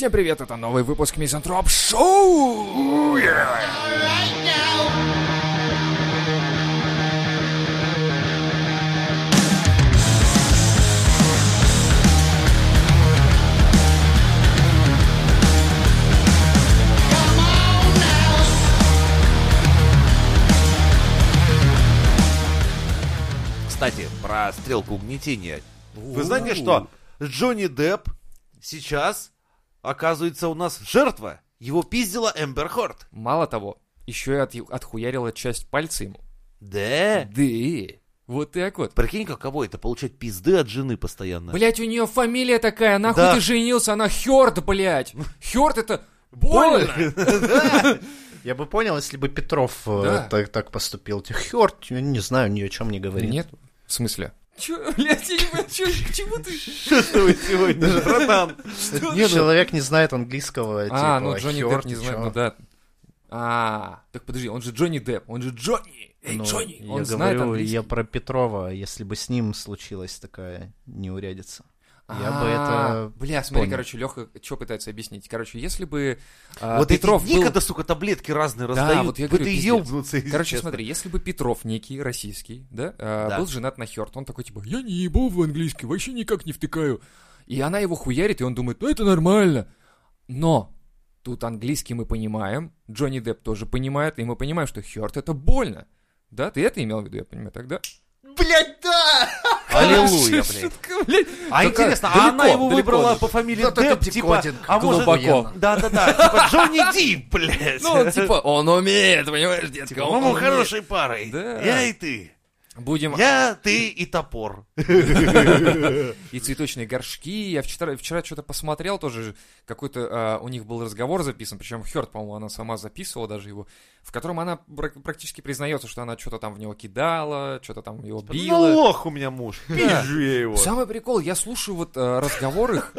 Всем привет, это новый выпуск Мизантроп Шоу! Кстати, про стрелку угнетения. Вы знаете что? Джонни Депп сейчас, оказывается, у нас жертва. Его пиздила Эмбер Хорт. Мало того, еще и от, отхуярила часть пальца ему. Да? Да, вот так вот. Прикинь, каково это, получать пизды от жены постоянно. Блять, у нее фамилия такая, нахуй Да. ты женился, она Хёрд, блять. Хёрд это больно. Я бы понял, если бы Петров э, так, поступил. Хёрт, я не знаю, ни о чем не говорит. Нет, в смысле? Чё, блядь, я не понимаю, чё, к чему ты? Что с тобой сегодня, братан? Не, человек не знает английского, типа, А, ну Джонни Депп не знает, ну да. А, так подожди, он же Джонни Депп, он же Джонни. Эй, Ну, Джонни, я он знает говорю, английский. я про Петрова, если бы с ним случилась такая неурядица. Я бы А, это... Бля, смотри, понял. короче, Леха что пытается объяснить. Короче, если бы а, Вот Петров эти дни, был... когда, сука, таблетки разные раздают, вот я говорю, Короче, честно. смотри, если бы Петров некий, российский, да, а, Да. был женат на Хёрд, он такой, типа, я не ебу в английский, вообще никак не втыкаю. И она его хуярит, и он думает, ну это нормально. Но тут английский мы понимаем, Джонни Депп тоже понимает, и мы понимаем, что Хёрд это больно. Да, ты это имел в виду, я понимаю, тогда? Блять, да! Аллилуйя, блядь. А интересно, а она его далеко выбрала по фамилии Депп, типа, а может... глубоко. Да-да-да, типа Джонни Дип, блядь. Ну, типа, он умеет, понимаешь, детка, Типа, он мы умеет. хорошей парой. Да. Я и ты. Будем... Я, ты и топор. и цветочные горшки. Я вчера, вчера что-то посмотрел тоже, какой-то а, у них был разговор записан, причем Хёрд, по-моему, она сама записывала даже его, в котором она пр- практически признается, что она что-то там в него кидала, что-то там его Ну, била. лох у меня муж. Пизжу я его. Самый прикол, я слушаю вот а, разговор их,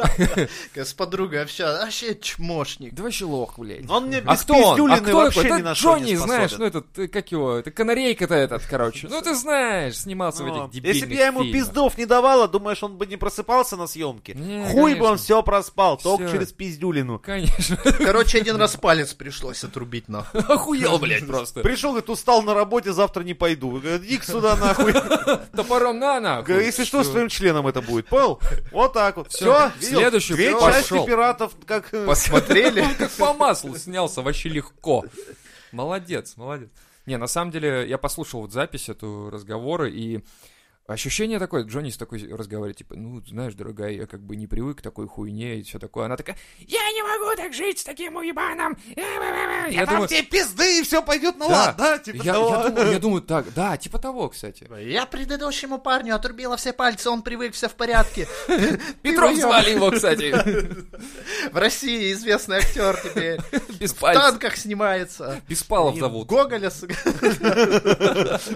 С подругой общалась, вообще чмошник. да вообще лох, блядь. Он мне А без кто он? А кто вообще ни на что не Джонни, знаешь, ну этот, как его, это канарейка-то этот, короче. Ну ты знаешь, снимался в Ну, этих дебильных Если бы я ему фильмах. пиздов не давала, думаешь, он бы не просыпался на съемке? Не, Хуй бы конечно. он все проспал, только Всё. через пиздюлину. Конечно. Короче, один раз палец пришлось отрубить, нахуй. Охуел, блядь, просто. Пришел, говорит, устал на работе, завтра не пойду. Говорит, иди сюда нахуй. Топором на нахуй. Если что, с твоим членом это будет. Понял? Вот так вот. Все, следующий Две части пиратов, как... э, Посмотрели? Он как по маслу снялся, вообще легко. Молодец, молодец. Не, на самом деле, я послушал вот запись эту разговора, и ощущение такое, Джонни с такой разговаривает, типа, ну, знаешь, дорогая, я как бы не привык к такой хуйне и все такое. Она такая, я не могу так жить с таким уебаном. Я, Я дам думаю, тебе пизды, и все пойдет на Да. лад, да? Типа я, того. я думаю, я думаю, так, да, типа того, кстати. Я предыдущему парню отрубила все пальцы, он привык, все в порядке. Петров звали его, кстати, В России известный актер теперь. без В танках снимается. Беспалов зовут. Гоголя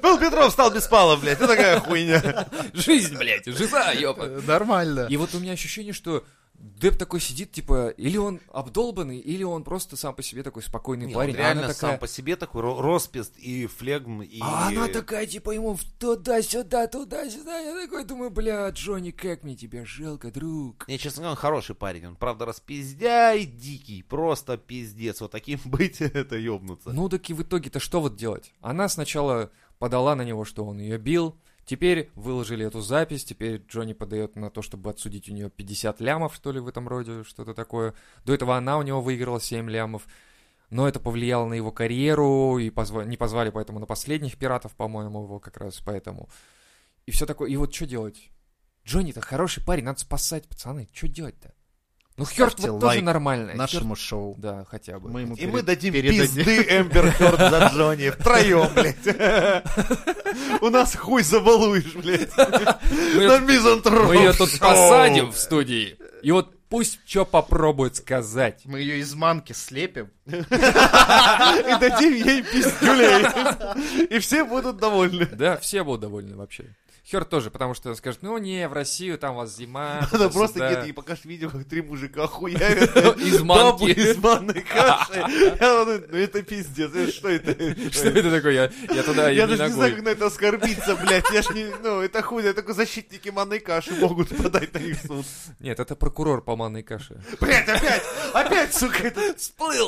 Был Петров, стал Беспалов, блядь. Это такая хуйня. Жизнь, блядь, жиза, ёпа. Нормально. И вот у меня ощущение, что Деп такой сидит, типа, или он обдолбанный, или он просто сам по себе такой спокойный Не, парень. он а реально она такая, сам по себе такой ро- роспист и флегм, и... а она такая, типа, ему туда-сюда, туда-сюда. Я такой думаю, бля, Джонни, как мне тебя жалко, друг. Не, честно говоря, он хороший парень. Он, правда, распиздяй дикий. Просто пиздец. Вот таким быть, это ёбнуться. Ну, так и в итоге-то что вот делать? Она сначала подала на него, что он ее бил. Теперь выложили эту запись, теперь Джонни подает на то, чтобы отсудить у нее 50 лямов, что ли, в этом роде, что-то такое. До этого она у него выиграла 7 лямов. Но это повлияло на его карьеру, и позва- не позвали поэтому на последних пиратов, по-моему, его как раз поэтому. И все такое. И вот что делать? Джонни-то хороший парень, надо спасать, пацаны. Что делать-то? Ну, Хёрд вот тоже лайк нормально. Нашему шоу. Да, хотя бы. Мы ему И перед- мы дадим передадим. пизды Эмбер Хёрд за Джонни. Втроем, блядь. У нас хуй забалуешь, блядь. Мы На мизантроп. Мы ее тут посадим в студии. И вот пусть что попробует сказать. Мы ее из манки слепим. И дадим ей пиздюлей. И все будут довольны. Да, все будут довольны вообще. Хёрд тоже, потому что он скажет, ну не, в Россию, там у вас зима. Надо туда-сюда». просто где-то и покажешь видео, как три мужика хуярят Из манки. из манной каши. Думаю, Ну это пиздец, что это? Что это такое? Я, туда Я даже не знаю, как на это оскорбиться, блядь. Я ж не, ну, это хуй, это только защитники манной каши могут подать на них в суд. Нет, это прокурор по манной каше. Блядь, опять, опять, сука, это всплыл.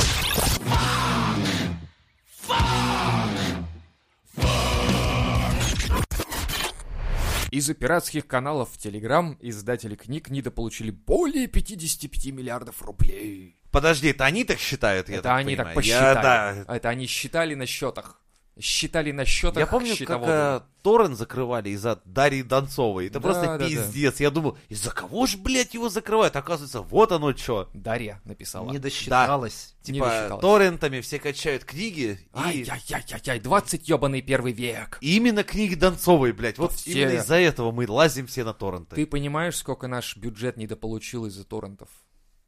Из-за пиратских каналов в Телеграм издатели книг недополучили более 55 миллиардов рублей. Подожди, это они так считают, я это они понимаю? так Я, посчитали. да. Это они считали на счетах. Считали на счетах Я помню, как э, Торрент закрывали из-за Дарьи Донцовой. Это Да, просто да, да. пиздец. Я думал, из-за кого ж, блядь, его закрывают? Оказывается, вот оно что. Дарья написала. Не досчиталась. Не Типа, досчиталась. торрентами все качают книги. И... Ай-яй-яй-яй, 20 ебаный первый век. и именно книги Донцовой, блядь. Вот все- именно из-за этого мы лазим все на торренты. Ты понимаешь, сколько наш бюджет недополучил из-за торрентов?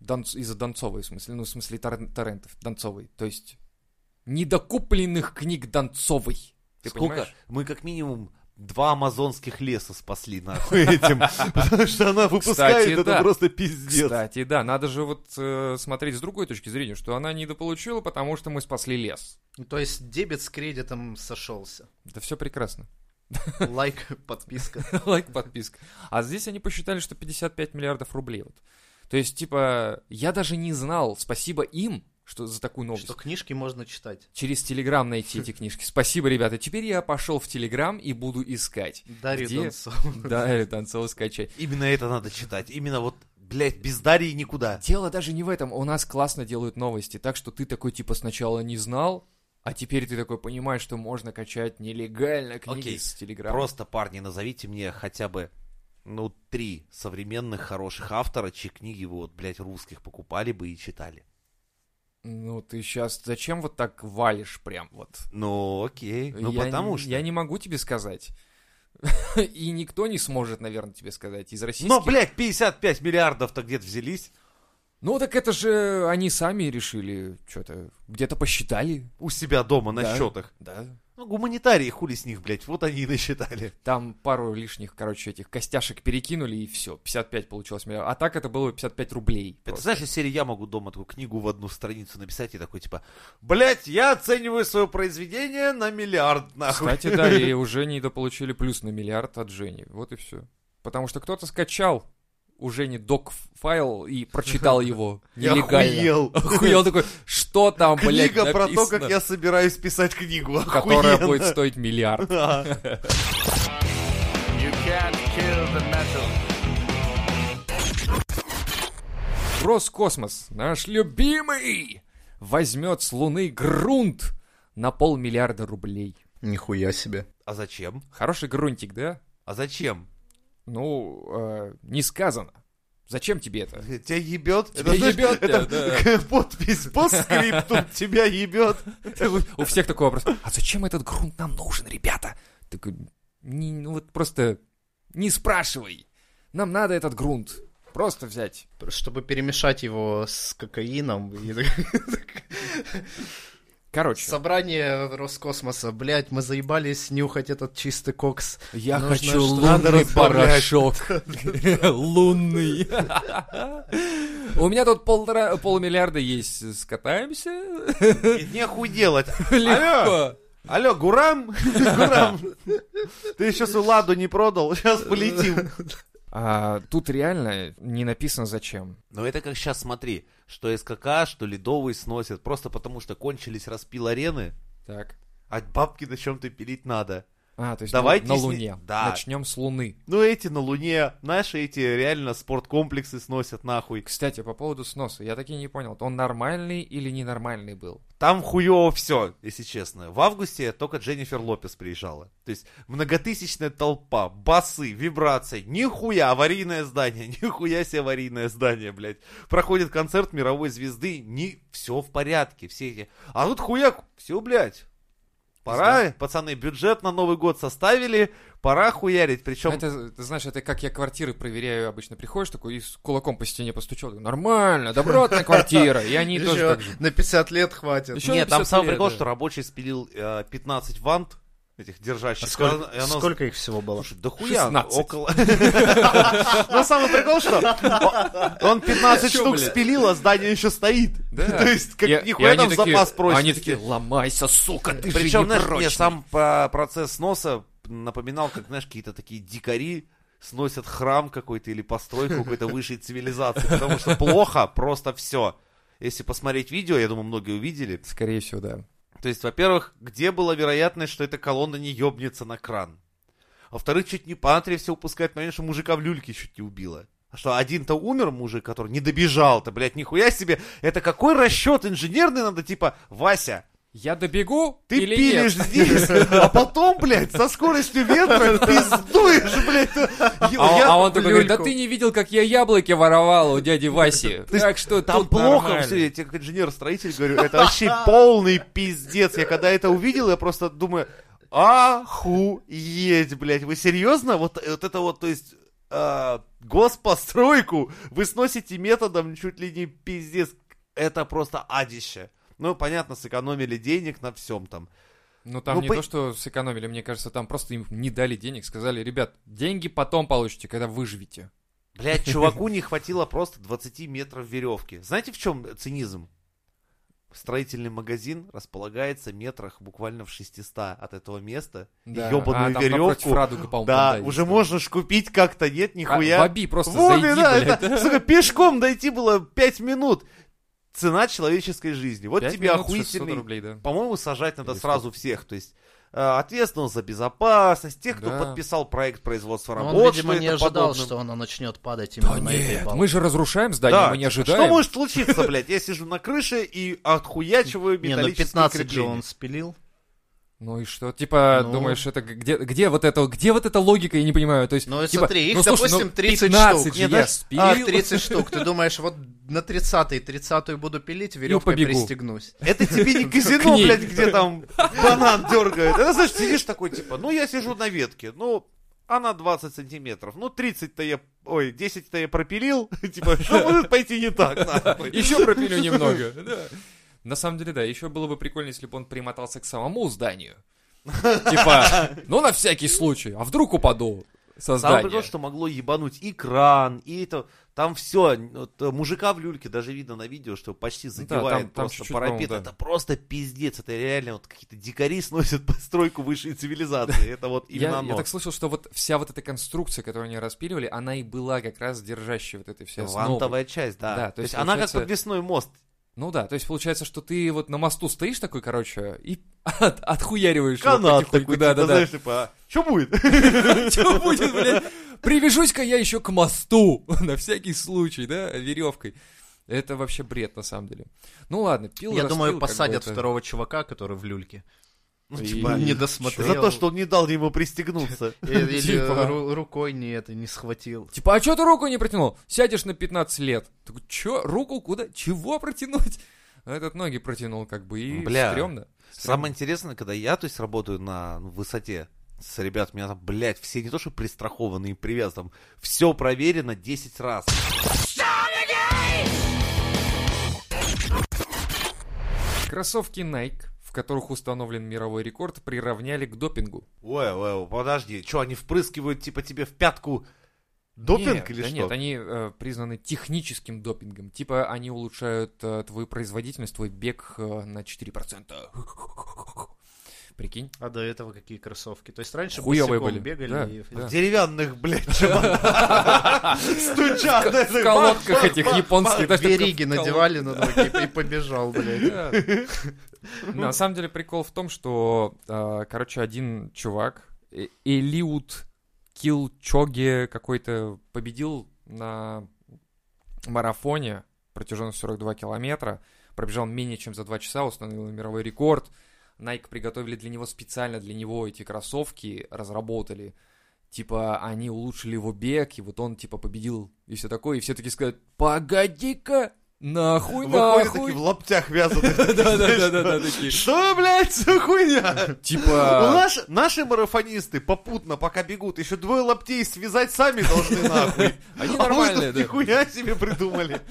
Донц- Из-за Донцовой, в смысле, ну, в смысле тор- торрентов, Донцовой. То есть, недокупленных книг Донцовой. Ты Сколько? понимаешь? Мы как минимум два амазонских леса спасли нахуй этим. Потому что она выпускает, Кстати, это да. просто пиздец. Кстати, да, надо же вот э, смотреть с другой точки зрения, что она недополучила, потому что мы спасли лес. Ну, То есть дебет с кредитом сошелся. Это все прекрасно. Лайк, подписка. Лайк, подписка. А здесь они посчитали, что 55 миллиардов рублей. Вот. То есть, типа, я даже не знал, спасибо им, что за такую новость. Что книжки можно читать. Через Телеграм найти эти книжки. Спасибо, ребята. Теперь я пошел в Телеграм и буду искать. Дарью Где? Донцову. Да, Донцова скачай. Именно это надо читать. Именно вот, блядь, без Дарьи никуда. Дело даже не в этом. У нас классно делают новости, так что ты такой, типа, сначала не знал, а теперь ты такой понимаешь, что можно качать нелегально книги Окей, с Телеграма. Просто, парни, назовите мне хотя бы, ну, три современных хороших автора, чьи книги вы вот, блядь, русских покупали бы и читали. Ну, ты сейчас зачем вот так валишь прям вот? Ну, окей. Ну, я, потому не- что... Я не могу тебе сказать. И никто не сможет, наверное, тебе сказать из российских. Но, блядь, 55 миллиардов-то где-то взялись. Ну, так это же они сами решили, что-то, где-то посчитали. У себя дома на Да. счетах. Да. Ну, гуманитарии, хули с них, блядь, вот они и насчитали. Там пару лишних, короче, этих костяшек перекинули, и все, 55 получилось. миллиард. А так это было 55 рублей. Это просто. знаешь, из серии я могу дома такую книгу в одну страницу написать и такой, типа, блядь, я оцениваю свое произведение на миллиард, нахуй. Кстати, да, и уже недополучили плюс на миллиард от Жени. Вот и все. Потому что кто-то скачал у Жени док-файл и прочитал его нелегально. охуел. Охуел такой, что там, блядь, Книга про то, как я собираюсь писать книгу. которая Охуенно. будет стоить миллиард. Роскосмос, наш любимый, возьмет с Луны грунт на полмиллиарда рублей. Нихуя себе. А зачем? Хороший грунтик, да? А зачем? Ну, э, не сказано. Зачем тебе это? Тебя ебет? Тебя ебет, это да, подпись по скрипту. Тебя ебет. У всех такой вопрос. А зачем этот грунт нам нужен, ребята? Такой, не- ну вот просто не спрашивай. Нам надо этот грунт. Просто взять. Чтобы перемешать его с кокаином. Короче, Собрание Роскосмоса. Блять, мы заебались нюхать этот чистый кокс. я нужно хочу лунный порошок. Лунный. У меня тут полтора, полмиллиарда есть. Скатаемся? Нехуй делать. Легко. Алло, Гурам? Гурам, ты еще ладу не продал? Сейчас полетим. А тут реально не написано зачем. Но это как сейчас смотри, что СКК, что Ледовый сносят, просто потому что кончились распил арены, Так. а бабки на чем-то пилить надо. А, то есть Давайте на, на сни- Луне. Да. Начнем с Луны. Ну эти на Луне, наши эти реально спорткомплексы сносят нахуй. Кстати, по поводу сноса, я таки не понял, он нормальный или ненормальный был? Там хуево все, если честно. В августе только Дженнифер Лопес приезжала. То есть многотысячная толпа, басы, вибрации. Нихуя аварийное здание, нихуя себе аварийное здание, блядь. Проходит концерт мировой звезды, не все в порядке, все эти. А тут хуяк, все, блядь. Пора, пацаны, бюджет на Новый год составили, пора хуярить. Причем Это, ты знаешь, это как я квартиры проверяю, обычно приходишь такой и с кулаком по стене постучал. Нормально, добротная квартира. И они тоже так же. на 50 лет хватит. Нет, там 50 самый лет, прикол, да. что рабочий спилил э, 15 вант этих держащих. А сколько, оно- сколько их всего было? Слушай, да хуя, 16. около... Но самый прикол, что он 15 Чё, штук спилил, а здание еще стоит. То есть, как нихуя там запас прочности. Они такие, ломайся, сука, ты же Причем, знаешь, мне прочный». сам по- процесс сноса напоминал, как, знаешь, какие-то такие дикари сносят храм какой-то или постройку какой-то высшей цивилизации, потому что плохо просто все. Если посмотреть видео, я думаю, многие увидели. Скорее всего, да. То есть, во-первых, где была вероятность, что эта колонна не ёбнется на кран? Во-вторых, чуть не Пантри все упускает момент, что мужика в люльке чуть не убила. А Что один-то умер мужик, который не добежал-то, блядь, нихуя себе. Это какой расчет инженерный надо, типа, Вася, Я добегу ты или пилишь нет? здесь, а потом, блядь, со скоростью ветра пиздуешь, блядь. А, Я- а он такой говорит, да ты не видел, как я яблоки воровал у дяди Васи. Есть Так что Там плохо нормально. все, я тебе как инженер-строитель говорю, это вообще полный пиздец. Я когда это увидел, я просто думаю, охуеть, блядь, вы серьезно? Вот, вот это вот, то есть, а, госпостройку вы сносите методом чуть ли не пиздец. Это просто адище. Ну, понятно, сэкономили денег на всем там. Ну там Ну, не по- то, что сэкономили, мне кажется, там просто им не дали денег, сказали, ребят, деньги потом получите, когда выживете. Блядь, чуваку не хватило просто 20 метров веревки. Знаете, в чем цинизм? Строительный магазин располагается метрах буквально в 600 от этого места. Да. Ёбаную а, там напротив веревку. Радуга, Да, там, уже есть. можно ж купить как-то, нет, А, нихуя. в Аби просто Вове, зайди, да, блядь. это, сука, пешком дойти было 5 минут. Цена человеческой жизни. Вот тебе минут, 600 охуительный рублей, да. по-моему, сажать надо Или сразу всех. То есть э, ответственность за безопасность, тех, кто Да. подписал проект производства Но работ, он, видимо, не ожидал, подобным. что оно начнет падать именно Да на этой нет, балке. мы же разрушаем здание, Да, мы не ожидаем. Что может случиться, блядь? Я сижу на крыше и отхуячиваю Не, ну металлические 15 же он спилил. Ну и что? Типа, Ну. думаешь, это где, где вот это, где вот эта логика, я не понимаю. То есть, Ну, типа, смотри, их, ну, слушай, допустим, ну, 30 15 штук. же Не, я да? спилил. А, 30 штук. Ты думаешь, вот на 30-й, 30-ю буду пилить, веревкой пристегнусь. Это тебе не казино, блядь, где там банан дергает. Это, знаешь, сидишь такой, типа, ну, я сижу на ветке, ну, она 20 сантиметров. Ну, 30-то я, ой, 10-то я пропилил. Типа, что может пойти не так, нахуй? Еще пропилю немного. На самом деле, да, еще было бы прикольно, если бы он примотался к самому зданию. Типа, ну на всякий случай, а вдруг упаду со Самое здания. что могло ебануть и кран, и это... Там все, мужика в люльке даже видно на видео, что почти Ну да, задевает там- там просто чуть-чуть, парапет. да. Это просто пиздец. Это реально вот какие-то дикари сносят постройку высшей цивилизации. Это вот Я, именно я оно. так слышал, что вот вся вот эта конструкция, которую они распиливали, она и была как раз держащей вот этой всей основой. Вантовая часть, да. Да, то, то есть, есть, она как подвесной мост. Ну да, то есть получается, что ты вот на мосту стоишь такой, короче, и от- отхуяриваешь его Канат потихоньку. такой, да, типа, да, да. знаешь, типа, что будет? Что будет, блядь? Привяжусь-ка я еще к мосту, на всякий случай, да, веревкой. Это вообще бред, на самом деле. Ну ладно, пил Я думаю, посадят второго чувака, который в люльке. Ну, И- типа, Не досмотрел. за то, что он не дал ему пристегнуться. Или Типа. ру- рукой не это, не схватил. Типа, а что ты руку не протянул? Сядешь на 15 лет. Такой, чё? Руку куда? Чего протянуть? А этот ноги протянул, как бы, и Бля. стрёмно. Самое интересное, когда я, то есть, работаю на ну, высоте с ребят, меня там, блядь, все не то, что пристрахованы и привязаны, там все проверено 10 раз. Кроссовки Nike, в которых установлен мировой рекорд, приравняли к допингу. Ой, ой, подожди, что, они впрыскивают, типа, тебе в пятку допинг Нет, или да что? Нет, они э, признаны техническим допингом. Типа они улучшают э, твою производительность, твой бег э, на 4%. Прикинь? А до этого какие кроссовки? То есть раньше Хуёвые были. бегали Да, и... да. В деревянных, блядь. Стучат. В колодках этих японских. колод- надевали на ноги и побежал, блядь. На самом деле прикол в том, что, э, короче, один чувак, э, Элиут Килчоге какой-то, победил на марафоне протяженностью 42 километра, пробежал менее чем за 2 часа, установил мировой рекорд. Nike приготовили для него специально для него эти кроссовки, разработали. Типа, они улучшили его бег, и вот он, типа, победил, и все такое. И все таки сказали, погоди-ка, нахуй, Выходят нахуй. такие в лаптях вязаных. Такие. Что, блядь, за хуйня? Типа, наш- наши марафонисты попутно, пока бегут, еще двое лаптей связать сами должны нахуй. они А нормальные, да. нихуя себе придумали.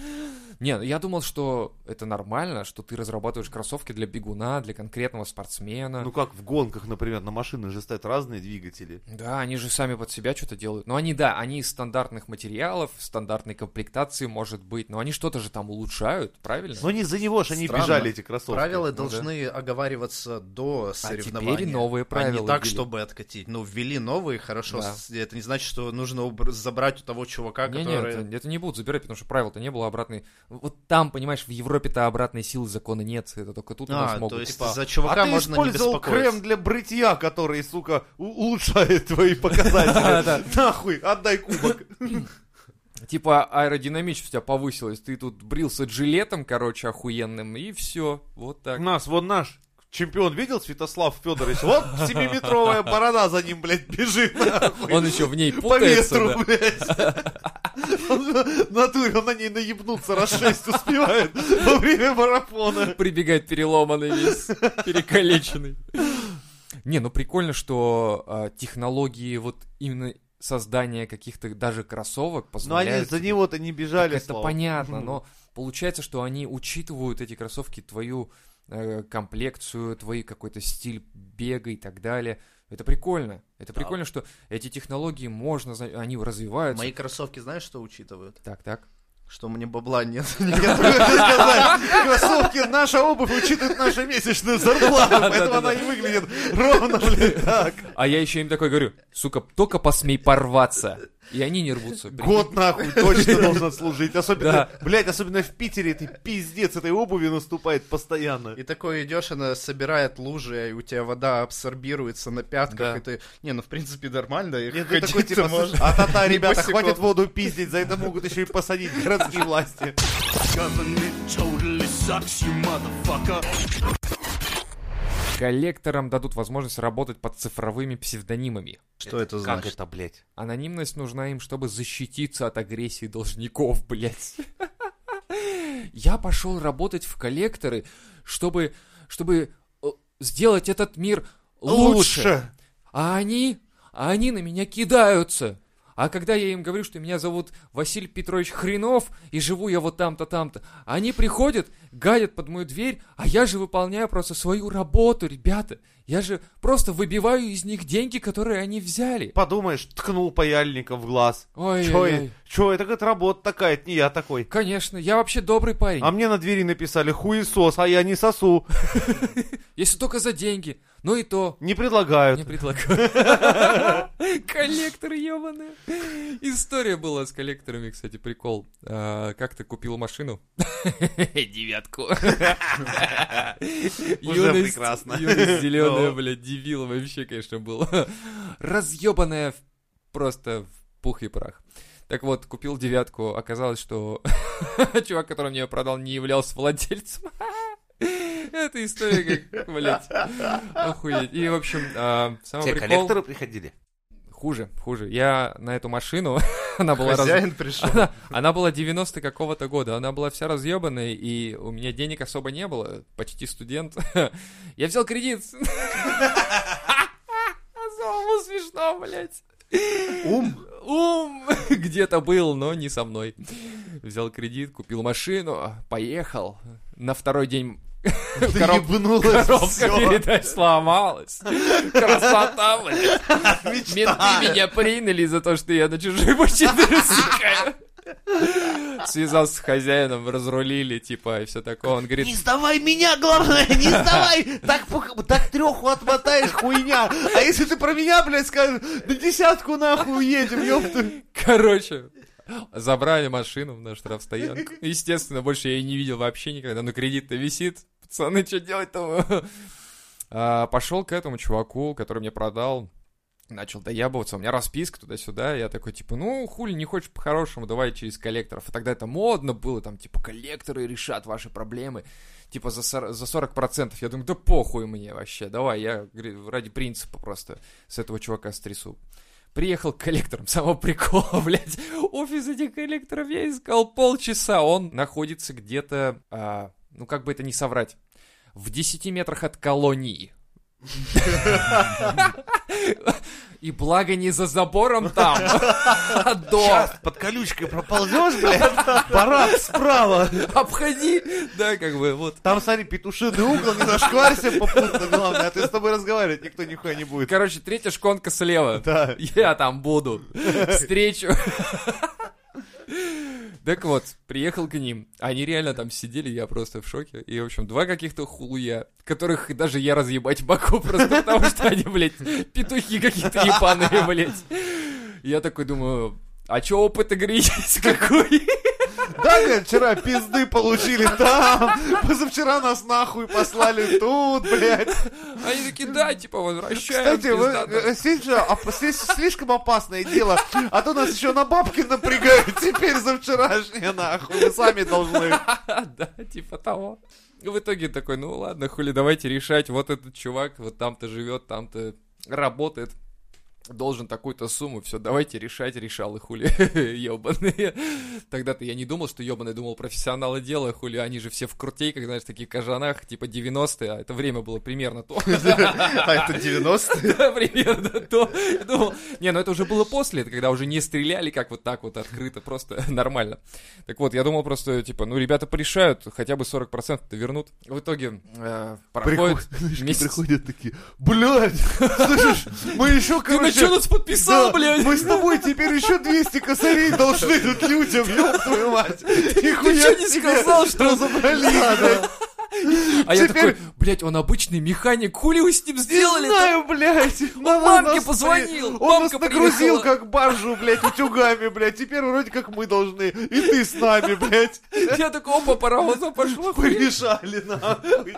Не, ну я думал, что это нормально, что ты разрабатываешь кроссовки для бегуна, для конкретного спортсмена. Ну как в гонках, например, на машины же стоят разные двигатели. Да, они же сами под себя что-то делают. Но они, да, они из стандартных материалов, стандартной комплектации, может быть, но они что-то же там улучшают, правильно? Но не за него же они Странно. бежали, эти кроссовки. Правила Ну да. должны оговариваться до соревнования. теперь новые а правила не так, ввели. чтобы откатить. Ну, ввели новые, хорошо. Да. Это не значит, что нужно забрать у того чувака, Не, который... нет, это, это не будут забирать, потому что правил-то не было обратной. Вот там, понимаешь, в Европе-то обратной силы закона нет, это только тут у нас А, могут. то есть типа, за чувака а ты можно не использовал беспокоиться. крем для бритья, который, сука, улучшает твои показатели. Нахуй, отдай кубок. Типа аэродинамичность у тебя повысилась, ты тут брился джилетом, короче, охуенным, и все, вот так. Нас, вон наш чемпион видел, Святослав Федорович? Вот 7-метровая борода за ним, блядь, бежит. нахуй. Он еще в ней По путается, ветру, да. блядь. В натуре он на ней наебнуться раз шесть успевает во время марафона. прибегает переломанный весь, перекалеченный. Не, ну прикольно, что а, технологии вот именно создания каких-то даже кроссовок Но позволяют... они за него-то не бежали, Так это Слава. понятно, но получается, что они учитывают эти кроссовки, твою э, комплекцию, твой какой-то стиль бега и так далее. Это прикольно. Это Да. прикольно, что эти технологии можно, они развиваются. Мои кроссовки знаешь, что учитывают? Так, так. Что мне бабла нет. Кроссовки, наша обувь учитывает нашу месячную зарплату, поэтому она и выглядит ровно, так. А я еще им такой говорю, сука, только посмей порваться. И они не рвутся. Прикинь. Год нахуй точно должен служить. Особенно, Да. блядь, особенно в Питере ты пиздец этой обуви наступает постоянно. И такой идешь, она собирает лужи, и у тебя вода абсорбируется на пятках, Да. и ты... Не, ну в принципе нормально, и Нет, ты ходить такой, типа, можно. а та-та, ребята, босиком. хватит воду пиздить, за это могут еще и посадить городские власти. Коллекторам дадут возможность работать под цифровыми псевдонимами. Что это Как значит? это, блядь? Анонимность нужна им, чтобы защититься от агрессии должников, блядь. Я пошел работать в коллекторы, чтобы, чтобы э, сделать этот мир лучше. А они, а они на меня кидаются. А когда я им говорю, что меня зовут Василий Петрович Хренов, и живу я вот там-то, там-то, они приходят, гадят под мою дверь, а я же выполняю просто свою работу, ребята. Я же просто выбиваю из них деньги, которые они взяли. Подумаешь, ткнул паяльником в глаз. Ой, Чё, ой, ой. чё, это говорит, работа такая, это не я такой. Конечно, я вообще добрый парень. А мне на двери написали хуесос, а я не сосу. Если только за деньги. Ну и то. Не предлагают. Не предлагаю. Коллекторы ебаные. История была с коллекторами, кстати, прикол. А, Как ты купил машину? Девятку. Уже прекрасно. Юность зеленая, Ну. блядь, дебил вообще, конечно, был. Разъебанная просто в пух и прах. Так вот, купил девятку, оказалось, что чувак, который мне ее продал, не являлся владельцем. Эта история как, блядь, охуеть. И, в общем, а, самый прикол... коллекторы приходили. Хуже, хуже. Я на эту машину, она была раз- Хозяин пришел. она, она была 90 какого-то года, она была вся разъебанная, и у меня денег особо не было, почти студент. Я взял кредит. Самому смешно, блядь. Ум. Ум где-то был, но не со мной. Взял кредит, купил машину, поехал. На второй день коров- Ебнулось коробка всё. передач сломалась. Красота, блядь. Менты меня приняли за то, что я на чужие машины рассекаю. Связался с хозяином, разрулили, типа, и все такое. Он говорит, Не сдавай меня, главное, не сдавай! Так, так треху отмотаешь, хуйня! А если ты про меня, блядь, скажешь, на десятку нахуй уедем, ёпта! короче, забрали машину на штрафстоянку. Естественно, больше я ее не видел вообще никогда, но кредит-то висит. Пацаны, что делать-то? А, Пошел к этому чуваку, который мне продал, начал доябываться, у меня расписка туда-сюда, я такой, типа, ну, хули, не хочешь по-хорошему, давай через коллекторов. И тогда это модно было, там, типа, коллекторы решат ваши проблемы, типа, за, сор- за 40%. Я думаю, да похуй мне вообще, давай, я ради принципа просто с этого чувака стрясу. Приехал к коллекторам, самого прикола, блядь. Офис этих коллекторов я искал полчаса. Он находится где-то, а, ну как бы это не соврать, в 10 метрах от колонии. И благо не за забором там, а до. Сейчас под колючкой проползешь, блядь, парад справа. Обходи. Да, как бы, вот. Там, смотри, петушиный угол, не зашкварься попутно, главное, а ты с тобой разговаривать никто нихуя не будет. Короче, третья шконка слева. Да. Я там буду. Встречу. Так вот, приехал к ним. Они реально там сидели, я просто в шоке. И, в общем, два каких-то хулуя, которых даже я разъебать могу, просто потому что они, блядь, петухи какие-то ебаные, блядь. Я такой думаю, а чё опыт игры есть какой? Говорит, вчера пизды получили там, позавчера нас нахуй послали тут, блядь. Они такие, да, типа, возвращаем. Кстати, вы, пиздато». э, здесь слишком опасное дело, а то нас еще на бабки напрягают теперь за вчерашнее, нахуй, вы сами должны. Да, типа того. В итоге такой, ну ладно, хули, давайте решать. Вот этот чувак вот там-то живет, там-то работает. Должен такую-то сумму, все, давайте решать, решал и хули, ебаные. Тогда-то я не думал, что ебаный, думал, профессионалы дела, хули, они же все в крутейках, знаешь, таких кожанах, типа 90-е, а это время было примерно то. А это 90-е? Да, примерно то. Я думал, не, ну это уже было после, это когда уже не стреляли как вот так вот открыто, просто нормально. Так вот, я думал просто, типа, ну ребята порешают, хотя бы 40%-то вернут. В итоге э, проходит месяц. Приходят такие, блядь, слышишь, мы еще, короче... что нас подписал, да, блядь? Мы с тобой теперь еще 200 косарей должны тут людям, ёб твою мать. Нихуя чё не сказал, что- разобрались. А я теперь- такой, блядь, он обычный механик, хули вы с ним Не сделали знаю, блядь. Он мамке позвонил, Он нас нагрузил, как баржу, блядь, утюгами, блядь. Теперь вроде как мы должны. И ты с нами, блядь. Я такой, опа, паровоза пошло. Порешали нахуй.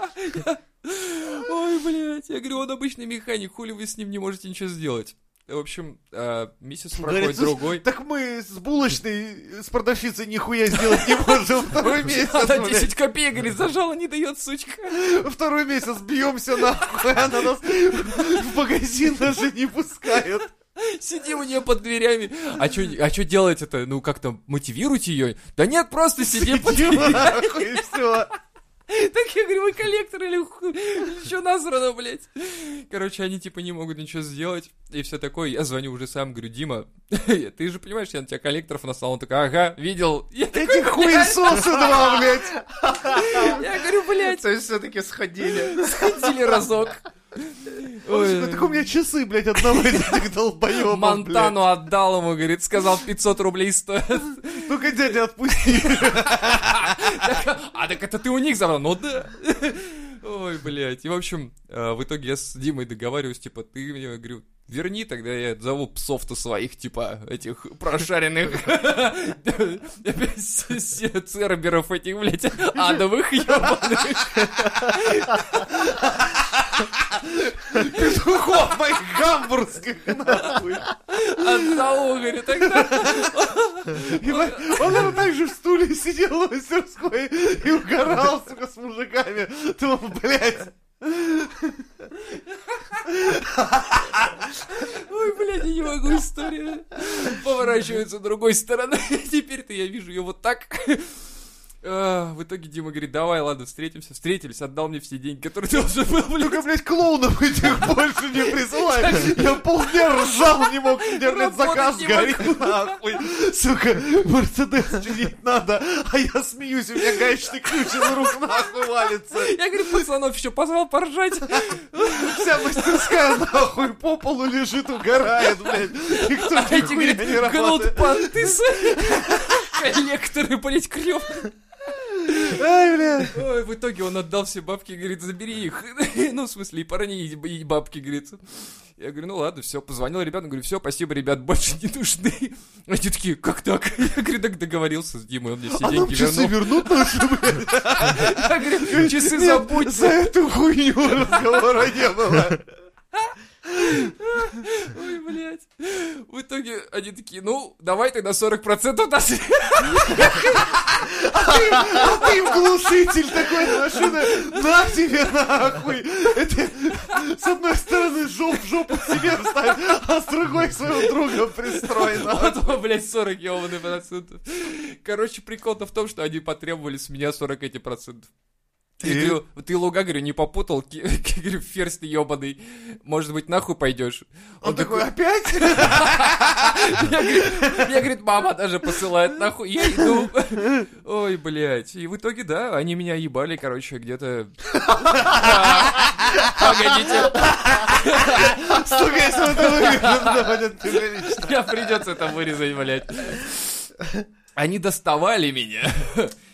Ой, блядь, я говорю, он обычный механик, хули вы с ним не можете ничего сделать. В общем, э, месяц проходит Говорит, «Слушай, другой. Так мы с булочной, с продавщицей нихуя сделать не можем второй месяц, Она блядь. 10 копеек, говорит, зажала, не дает, сучка. Второй месяц бьемся нахуй, она нас в магазин даже не пускает. Сидим у нее под дверями. А что а чё делать это? Ну, как-то мотивируйте ее? Да нет, просто сидим под дверями. нахуй, все. Так я говорю, вы коллектор или что насрано, блядь? Короче, они типа не могут ничего сделать. И все такое. Я звоню уже сам, говорю, Дима, ты же понимаешь, я на тебя коллекторов наслал. Он такой, ага, видел. Я Эти хуесосы два, блядь. я говорю, блядь, То есть все-таки сходили. сходили разок. Ой. Так у меня часы, блядь, одного из этих долбоебов, блядь. Монтану отдал ему, говорит, сказал 500 рублей стоит. Ну-ка, дядя, отпусти. А так это ты у них забрал? Ну да. Ой, блядь. И, в общем, э, в итоге я с Димой договариваюсь, типа, ты мне, говорю, верни, тогда я зову псов-то своих, типа, этих прошаренных церберов этих, блядь, адовых ебаных. Петухов моих гамбургских, нахуй. Тогда. Ебать, Он, наверное, так же в стуле сидел в мастерской и угорал, сука, с мужиками. Думал, блядь, Ой, блядь, я не могу история. Поворачивается другой стороны. Теперь-то я вижу ее вот так. А, В итоге Дима говорит, давай, ладно, встретимся. Встретились, отдал мне все деньги, которые должен был, блядь. только, блядь, клоунов этих больше не присылай. Я полдня ржал, не мог, интернет заказ горит, нахуй. Сука, Мерседес чинить надо, а я смеюсь, у меня гаечный ключ из рук нахуй валится. Я, говорю, пацанов еще позвал поржать. Вся мастерская нахуй по полу лежит, угорает, блядь. Никто А эти, нихуя не работает. гнут понты, коллекторы, блядь, крёв. Ай, блядь. Ой, в итоге он отдал все бабки, говорит, забери их. Ну, в смысле, и парни, и бабки, говорит. Я говорю, ну ладно, все, позвонил ребятам, говорю, все, спасибо, ребят, больше не нужны. Они такие, как так? Я говорю, так договорился с Димой, он мне все А деньги часы вернул. вернут наши? Я говорю, часы забудь. За эту хуйню разговора не было. Ой, блядь. В итоге они такие, ну, давай тогда 40% нас... А ты им глушитель такой на машины. На тебе нахуй. Это с одной стороны жоп в жопу себе вставь, а с другой своего друга пристрой. он, блядь, 40 ебаных процентов. Короче, прикол-то в том, что они потребовали с меня 40 эти процентов. Я говорю, ты луга, говорю, не попутал, говорю, ферзь ты ебаный, может быть, нахуй пойдешь? Он такой, опять? Меня, говорит, мама даже посылает нахуй, я иду. Ой, блядь. И в итоге, да, они меня ебали, короче, где-то... Погодите, Сука, если это вырежет, я придется это вырезать, блядь. Они доставали меня.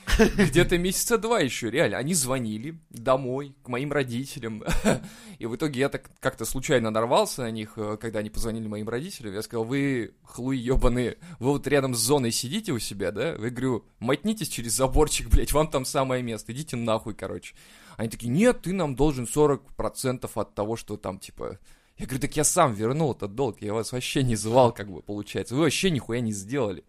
Где-то месяца два еще, реально. Они звонили домой, к моим родителям. И в итоге я так как-то случайно нарвался на них, э, когда они позвонили моим родителям. Я сказал, вы, хлуи ебаные, вы вот рядом с зоной сидите у себя, да? Я говорю, мотнитесь через заборчик, блядь, вам там самое место. Идите нахуй, короче. Они такие, нет, ты нам должен 40% от того, что там, типа... Я говорю, так я сам вернул этот долг, я вас вообще не звал, как бы, получается. Вы вообще нихуя не сделали.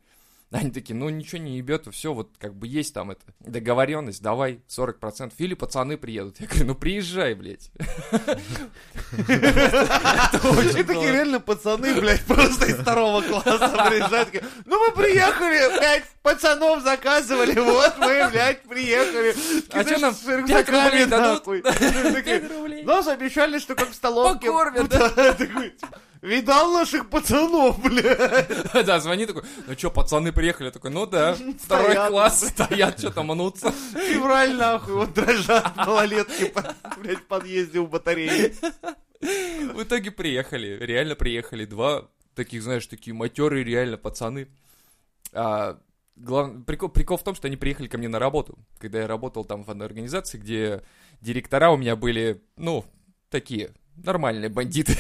Они такие, ну ничего не ебет, все, вот как бы есть там это договоренность, давай 40%. Или пацаны приедут. Я говорю, ну приезжай, блядь. И такие реально пацаны, блядь, просто из второго класса приезжают. Ну мы приехали, блядь, пацанов заказывали, вот мы, блядь, приехали. А чё нам, с пять рюкзаками рублей дадут? Нас обещали, что как в столовке. Покормят, Да, типа, Видал наших пацанов, блядь? Да, звони такой, ну что, пацаны приехали? Я Такой, ну да, второй класс, стоят, что-то мнутся. Февраль, нахуй, вот дрожат малолетки, блядь, в подъезде у батареи. В итоге приехали, реально приехали. Два таких, знаешь, такие матерые реально пацаны. А, глав- прикол, прикол в том, что они приехали ко мне на работу. Когда я работал там в одной организации, где директора у меня были, ну, такие, нормальные бандиты.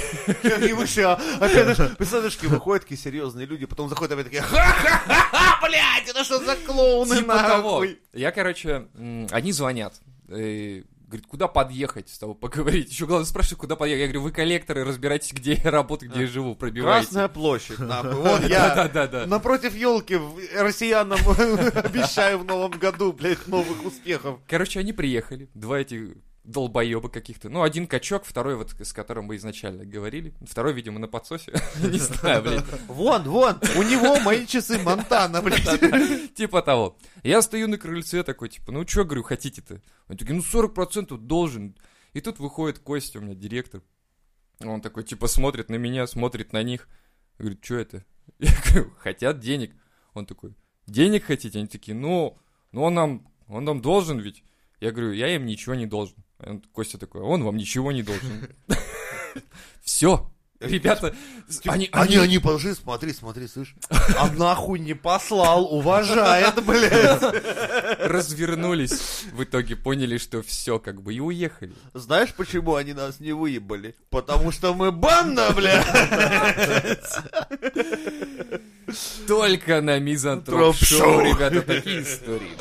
И вообще, а, опять, представляешь, выходят такие серьезные люди, потом заходят опять такие, ха-ха-ха, блядь, это что за клоуны, Типа того. Я, короче, они звонят. э, Говорит, куда подъехать с тобой поговорить? Еще главное спрашивают, куда подъехать. Я говорю, вы коллекторы, разбирайтесь, где я работаю, где я живу, пробивайте. Красная площадь, нахуй. Вот я напротив елки россиянам обещаю в новом году, блядь, новых успехов. Короче, они приехали, два этих долбоеба каких-то. Ну, один качок, второй вот, с которым мы изначально говорили. Второй, видимо, на подсосе. Не знаю, блядь. Вон, вон, у него мои часы Монтана, блядь. Типа того. Я стою на крыльце такой, типа, ну что, говорю, хотите-то? Они такие, ну 40% должен. И тут выходит Костя, у меня директор. Он такой, типа, смотрит на меня, смотрит на них. Говорит, что это? Я говорю, хотят денег. Он такой, денег хотите? Они такие, ну, ну он нам, он нам должен ведь. Я говорю, я им ничего не должен. Он- Костя такой, он вам ничего не должен. Все. Ребята, они, Они, они, подожди, смотри, смотри, слышь. А нахуй не послал, уважает, блядь. развернулись, в итоге поняли, что все, как бы, и уехали. Знаешь, почему они нас не выебали? Потому что мы банда, блядь. Только на Мизантроп Троп-шоу. Шоу, ребята, такие истории.